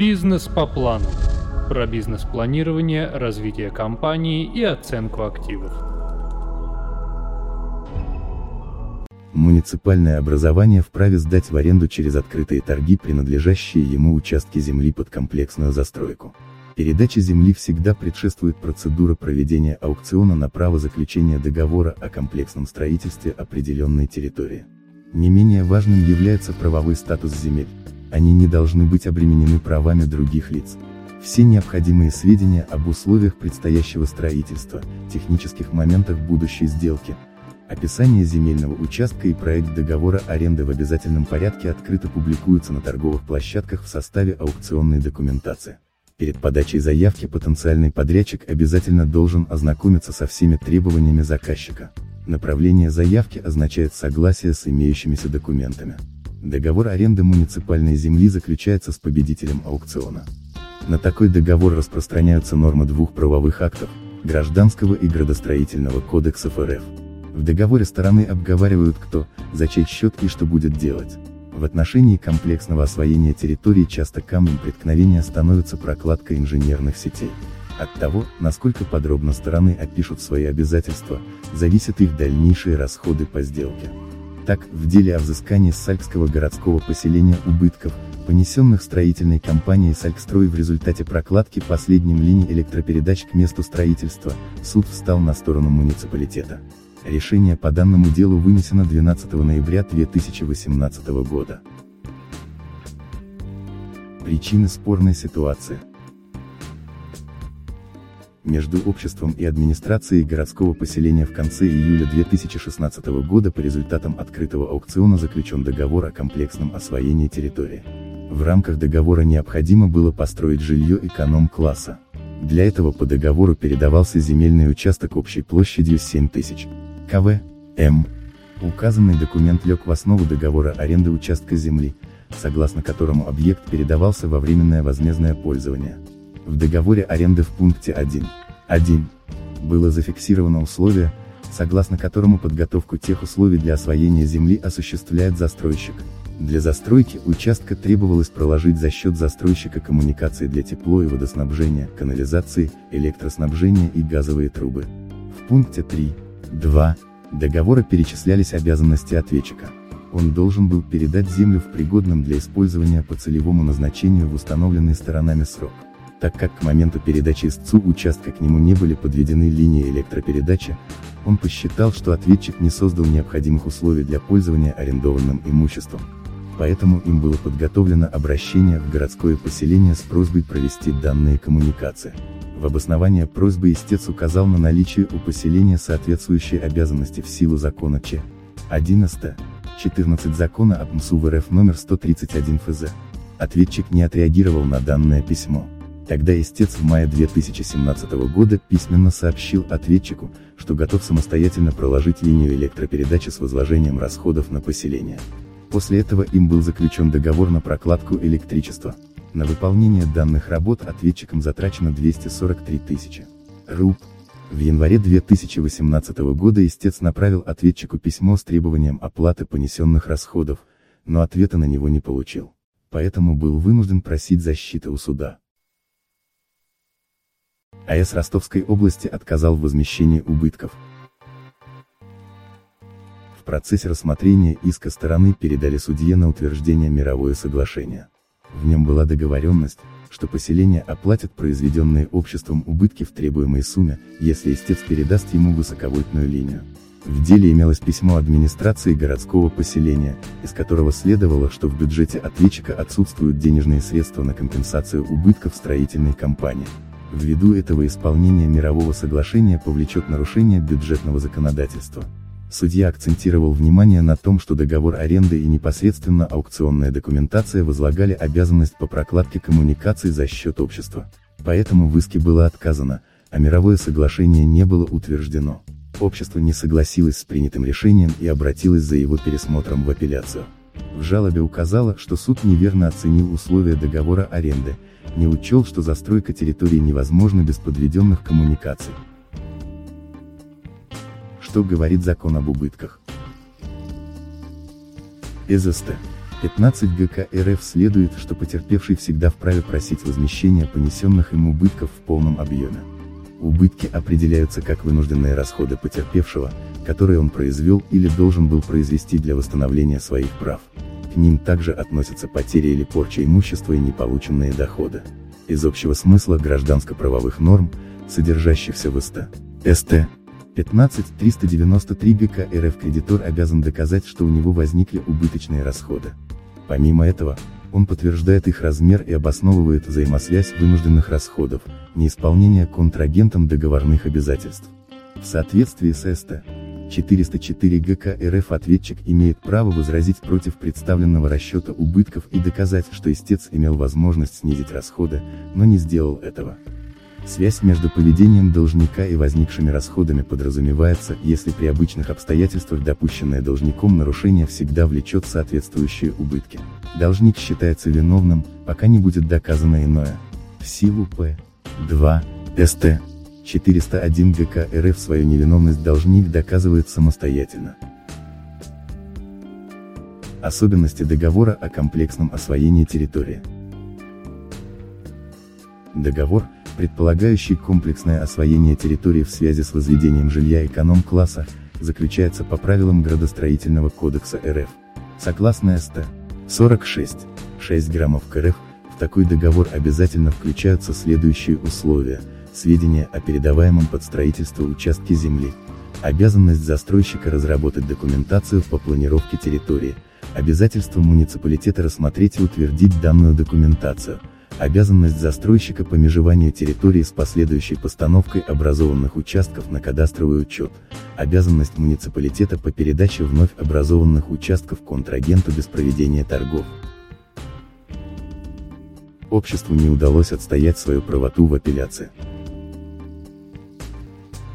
Бизнес по плану. Про бизнес-планирование, развитие компании и оценку активов. Муниципальное образование вправе сдать в аренду через открытые торги принадлежащие ему участки земли под комплексную застройку. Передаче земли всегда предшествует процедура проведения аукциона на право заключения договора о комплексном строительстве определенной территории. Не менее важным является правовой статус земель. Они не должны быть обременены правами других лиц. Все необходимые сведения об условиях предстоящего строительства, технических моментах будущей сделки, описание земельного участка и проект договора аренды в обязательном порядке открыто публикуются на торговых площадках в составе аукционной документации. Перед подачей заявки потенциальный подрядчик обязательно должен ознакомиться со всеми требованиями заказчика. Направление заявки означает согласие с имеющимися документами. Договор аренды муниципальной земли заключается с победителем аукциона. На такой договор распространяются нормы двух правовых актов, Гражданского и Градостроительного кодексов РФ. В договоре стороны обговаривают кто, за чей счет и что будет делать. В отношении комплексного освоения территории часто камнем преткновения становится прокладка инженерных сетей. От того, насколько подробно стороны опишут свои обязательства, зависят их дальнейшие расходы по сделке. Так, в деле о взыскании Салькского городского поселения убытков, понесенных строительной компанией Салькстрой в результате прокладки последним линий электропередач к месту строительства, суд встал на сторону муниципалитета. Решение по данному делу вынесено 12 ноября 2018 года. Причины спорной ситуации между обществом и администрацией городского поселения в конце июля 2016 года по результатам открытого аукциона заключен договор о комплексном освоении территории. В рамках договора необходимо было построить жилье эконом-класса. Для этого по договору передавался земельный участок общей площадью 7000 КВ, М. Указанный документ лег в основу договора аренды участка земли, согласно которому объект передавался во временное возмездное пользование. В договоре аренды в пункте 1.1 было зафиксировано условие, согласно которому подготовку тех условий для освоения земли осуществляет застройщик. Для застройки участка требовалось проложить за счет застройщика коммуникации для тепло и водоснабжения, канализации, электроснабжения и газовые трубы. В пункте 3.2 договора перечислялись обязанности ответчика. Он должен был передать землю в пригодном для использования по целевому назначению в установленный сторонами срок так как к моменту передачи истцу участка к нему не были подведены линии электропередачи, он посчитал, что ответчик не создал необходимых условий для пользования арендованным имуществом. Поэтому им было подготовлено обращение в городское поселение с просьбой провести данные коммуникации. В обоснование просьбы истец указал на наличие у поселения соответствующей обязанности в силу закона Ч. 11. 14 закона об МСУ в РФ номер 131 ФЗ. Ответчик не отреагировал на данное письмо. Тогда истец в мае 2017 года письменно сообщил ответчику, что готов самостоятельно проложить линию электропередачи с возложением расходов на поселение. После этого им был заключен договор на прокладку электричества. На выполнение данных работ ответчиком затрачено 243 тысячи руб. В январе 2018 года истец направил ответчику письмо с требованием оплаты понесенных расходов, но ответа на него не получил. Поэтому был вынужден просить защиты у суда. АЭС Ростовской области отказал в возмещении убытков. В процессе рассмотрения иска стороны передали судье на утверждение мировое соглашение. В нем была договоренность, что поселение оплатит произведенные обществом убытки в требуемой сумме, если истец передаст ему высоковольтную линию. В деле имелось письмо администрации городского поселения, из которого следовало, что в бюджете ответчика отсутствуют денежные средства на компенсацию убытков строительной компании. Ввиду этого исполнение мирового соглашения повлечет нарушение бюджетного законодательства. Судья акцентировал внимание на том, что договор аренды и непосредственно аукционная документация возлагали обязанность по прокладке коммуникаций за счет общества. Поэтому в иске было отказано, а мировое соглашение не было утверждено. Общество не согласилось с принятым решением и обратилось за его пересмотром в апелляцию. В жалобе указало, что суд неверно оценил условия договора аренды, не учел, что застройка территории невозможна без подведенных коммуникаций. Что говорит закон об убытках? ЭЗСТ. 15 ГК РФ следует, что потерпевший всегда вправе просить возмещения понесенных им убытков в полном объеме. Убытки определяются как вынужденные расходы потерпевшего, которые он произвел или должен был произвести для восстановления своих прав. К ним также относятся потери или порча имущества и неполученные доходы. Из общего смысла гражданско-правовых норм, содержащихся в СТ. СТ. 15.393 ГК РФ кредитор обязан доказать, что у него возникли убыточные расходы. Помимо этого, он подтверждает их размер и обосновывает взаимосвязь вынужденных расходов, неисполнение контрагентом договорных обязательств. В соответствии с СТ. 404 ГК РФ ответчик имеет право возразить против представленного расчета убытков и доказать, что истец имел возможность снизить расходы, но не сделал этого. Связь между поведением должника и возникшими расходами подразумевается, если при обычных обстоятельствах допущенное должником нарушение всегда влечет соответствующие убытки. Должник считается виновным, пока не будет доказано иное. В силу П. 2. СТ. 401 ГК РФ свою невиновность должник доказывает самостоятельно. Особенности договора о комплексном освоении территории. Договор, предполагающий комплексное освоение территории в связи с возведением жилья эконом-класса, заключается по правилам Градостроительного кодекса РФ. Согласно СТ. 46. 6 граммов КРФ, в такой договор обязательно включаются следующие условия – сведения о передаваемом под строительство участке земли, обязанность застройщика разработать документацию по планировке территории, обязательство муниципалитета рассмотреть и утвердить данную документацию, обязанность застройщика по межеванию территории с последующей постановкой образованных участков на кадастровый учет, обязанность муниципалитета по передаче вновь образованных участков контрагенту без проведения торгов. Обществу не удалось отстоять свою правоту в апелляции.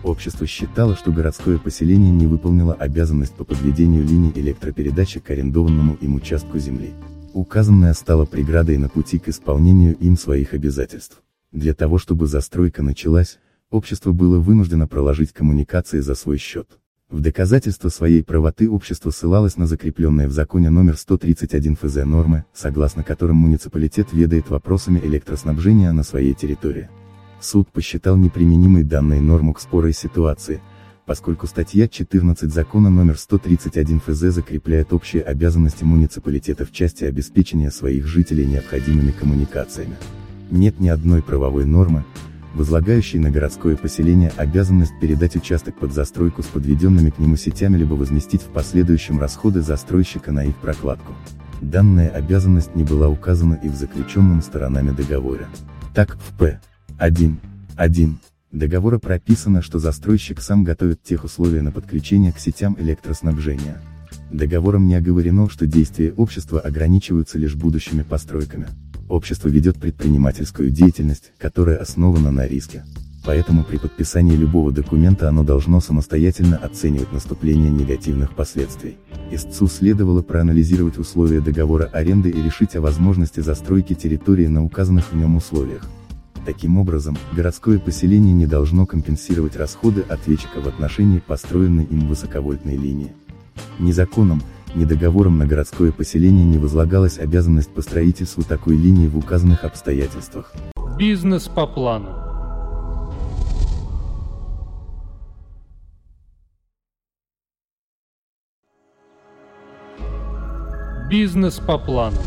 Общество считало, что городское поселение не выполнило обязанность по подведению линий электропередачи к арендованному им участку земли. Указанное стало преградой на пути к исполнению им своих обязательств. Для того чтобы застройка началась, общество было вынуждено проложить коммуникации за свой счет. В доказательство своей правоты общество ссылалось на закрепленные в законе номер 131 ФЗ нормы, согласно которым муниципалитет ведает вопросами электроснабжения на своей территории. Суд посчитал неприменимой данной норму к спорой ситуации, поскольку статья 14 закона номер 131 ФЗ закрепляет общие обязанности муниципалитета в части обеспечения своих жителей необходимыми коммуникациями. Нет ни одной правовой нормы, возлагающей на городское поселение обязанность передать участок под застройку с подведенными к нему сетями либо возместить в последующем расходы застройщика на их прокладку. Данная обязанность не была указана и в заключенном сторонами договоре. Так, в П. 1. 1. Договора прописано, что застройщик сам готовит тех условия на подключение к сетям электроснабжения. Договором не оговорено, что действия общества ограничиваются лишь будущими постройками. Общество ведет предпринимательскую деятельность, которая основана на риске. Поэтому при подписании любого документа оно должно самостоятельно оценивать наступление негативных последствий. Истцу следовало проанализировать условия договора аренды и решить о возможности застройки территории на указанных в нем условиях. Таким образом, городское поселение не должно компенсировать расходы ответчика в отношении построенной им высоковольтной линии. Ни законом, ни договором на городское поселение не возлагалась обязанность по строительству такой линии в указанных обстоятельствах. Бизнес по плану. Бизнес по плану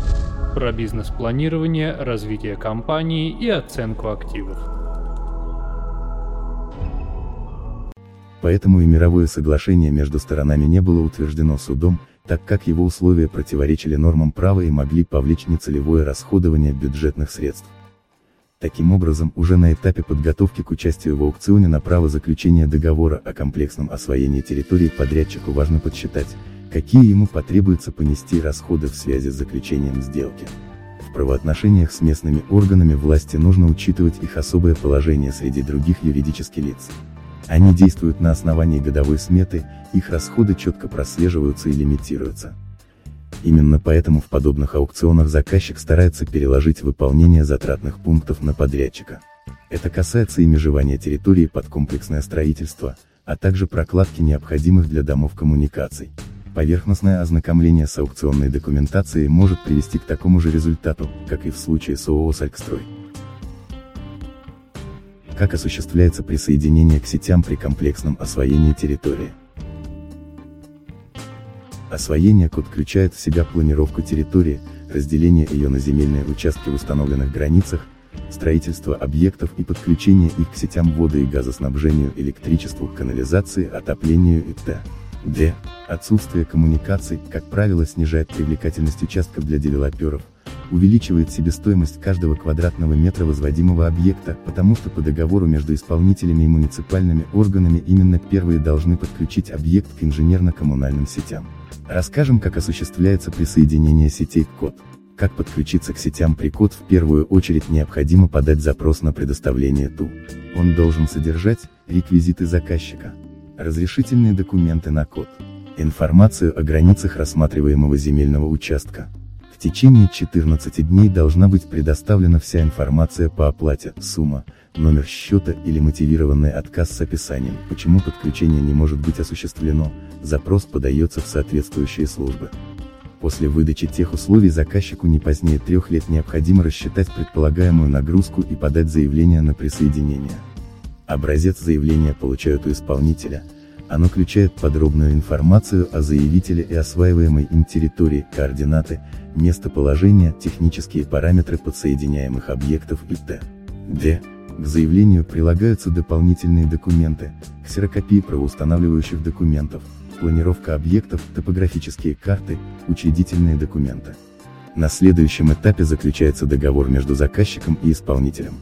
про бизнес-планирование, развитие компании и оценку активов. Поэтому и мировое соглашение между сторонами не было утверждено судом, так как его условия противоречили нормам права и могли повлечь нецелевое расходование бюджетных средств. Таким образом, уже на этапе подготовки к участию в аукционе на право заключения договора о комплексном освоении территории подрядчику важно подсчитать, какие ему потребуется понести расходы в связи с заключением сделки. В правоотношениях с местными органами власти нужно учитывать их особое положение среди других юридических лиц. Они действуют на основании годовой сметы, их расходы четко прослеживаются и лимитируются. Именно поэтому в подобных аукционах заказчик старается переложить выполнение затратных пунктов на подрядчика. Это касается и межевания территории под комплексное строительство, а также прокладки необходимых для домов коммуникаций. Поверхностное ознакомление с аукционной документацией может привести к такому же результату, как и в случае с ООО «Сальгстрой». Как осуществляется присоединение к сетям при комплексном освоении территории? Освоение код включает в себя планировку территории, разделение ее на земельные участки в установленных границах, строительство объектов и подключение их к сетям воды и газоснабжению, электричеству, канализации, отоплению и т.д. Отсутствие коммуникаций, как правило, снижает привлекательность участков для девелоперов, увеличивает себестоимость каждого квадратного метра возводимого объекта, потому что по договору между исполнителями и муниципальными органами именно первые должны подключить объект к инженерно-коммунальным сетям. Расскажем, как осуществляется присоединение сетей к код. Как подключиться к сетям при код в первую очередь необходимо подать запрос на предоставление ТУ. Он должен содержать реквизиты заказчика, разрешительные документы на код, информацию о границах рассматриваемого земельного участка, в течение 14 дней должна быть предоставлена вся информация по оплате, сумма, номер счета или мотивированный отказ с описанием, почему подключение не может быть осуществлено, запрос подается в соответствующие службы. После выдачи тех условий заказчику не позднее трех лет необходимо рассчитать предполагаемую нагрузку и подать заявление на присоединение. Образец заявления получают у исполнителя, оно включает подробную информацию о заявителе и осваиваемой им территории, координаты, местоположение, технические параметры подсоединяемых объектов и т.д. К заявлению прилагаются дополнительные документы, ксерокопии правоустанавливающих документов, планировка объектов, топографические карты, учредительные документы. На следующем этапе заключается договор между заказчиком и исполнителем.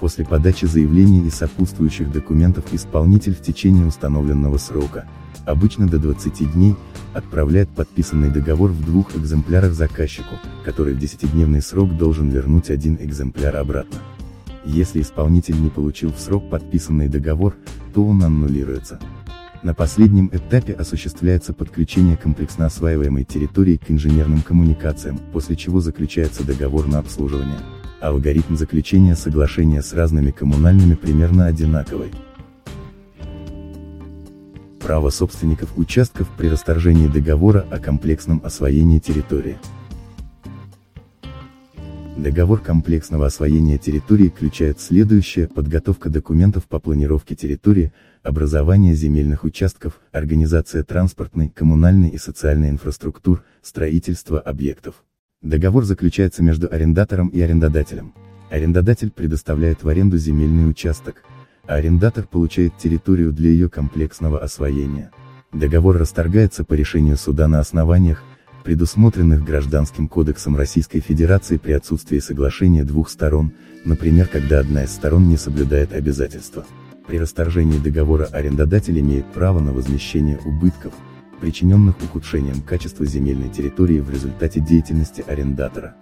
После подачи заявления и сопутствующих документов исполнитель в течение установленного срока, обычно до 20 дней, отправляет подписанный договор в двух экземплярах заказчику, который в 10-дневный срок должен вернуть один экземпляр обратно. Если исполнитель не получил в срок подписанный договор, то он аннулируется. На последнем этапе осуществляется подключение комплексно осваиваемой территории к инженерным коммуникациям, после чего заключается договор на обслуживание. Алгоритм заключения соглашения с разными коммунальными примерно одинаковый право собственников участков при расторжении договора о комплексном освоении территории. Договор комплексного освоения территории включает следующее – подготовка документов по планировке территории, образование земельных участков, организация транспортной, коммунальной и социальной инфраструктур, строительство объектов. Договор заключается между арендатором и арендодателем. Арендодатель предоставляет в аренду земельный участок, а арендатор получает территорию для ее комплексного освоения. Договор расторгается по решению суда на основаниях, предусмотренных Гражданским кодексом Российской Федерации при отсутствии соглашения двух сторон, например, когда одна из сторон не соблюдает обязательства. При расторжении договора арендодатель имеет право на возмещение убытков, причиненных ухудшением качества земельной территории в результате деятельности арендатора.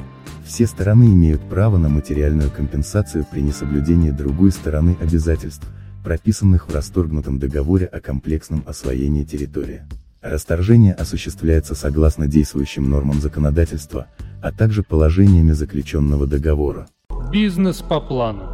Все стороны имеют право на материальную компенсацию при несоблюдении другой стороны обязательств, прописанных в расторгнутом договоре о комплексном освоении территории. Расторжение осуществляется согласно действующим нормам законодательства, а также положениями заключенного договора. Бизнес по плану.